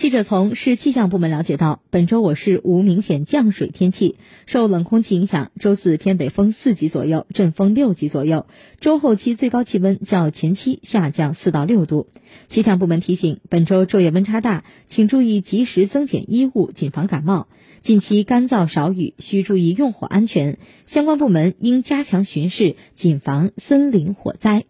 记者从市气象部门了解到，本周我市无明显降水天气。受冷空气影响，周四偏北风四级左右，阵风六级左右。周后期最高气温较前期下降四到六度。气象部门提醒，本周昼夜温差大，请注意及时增减衣物，谨防感冒。近期干燥少雨，需注意用火安全。相关部门应加强巡视，谨防森林火灾。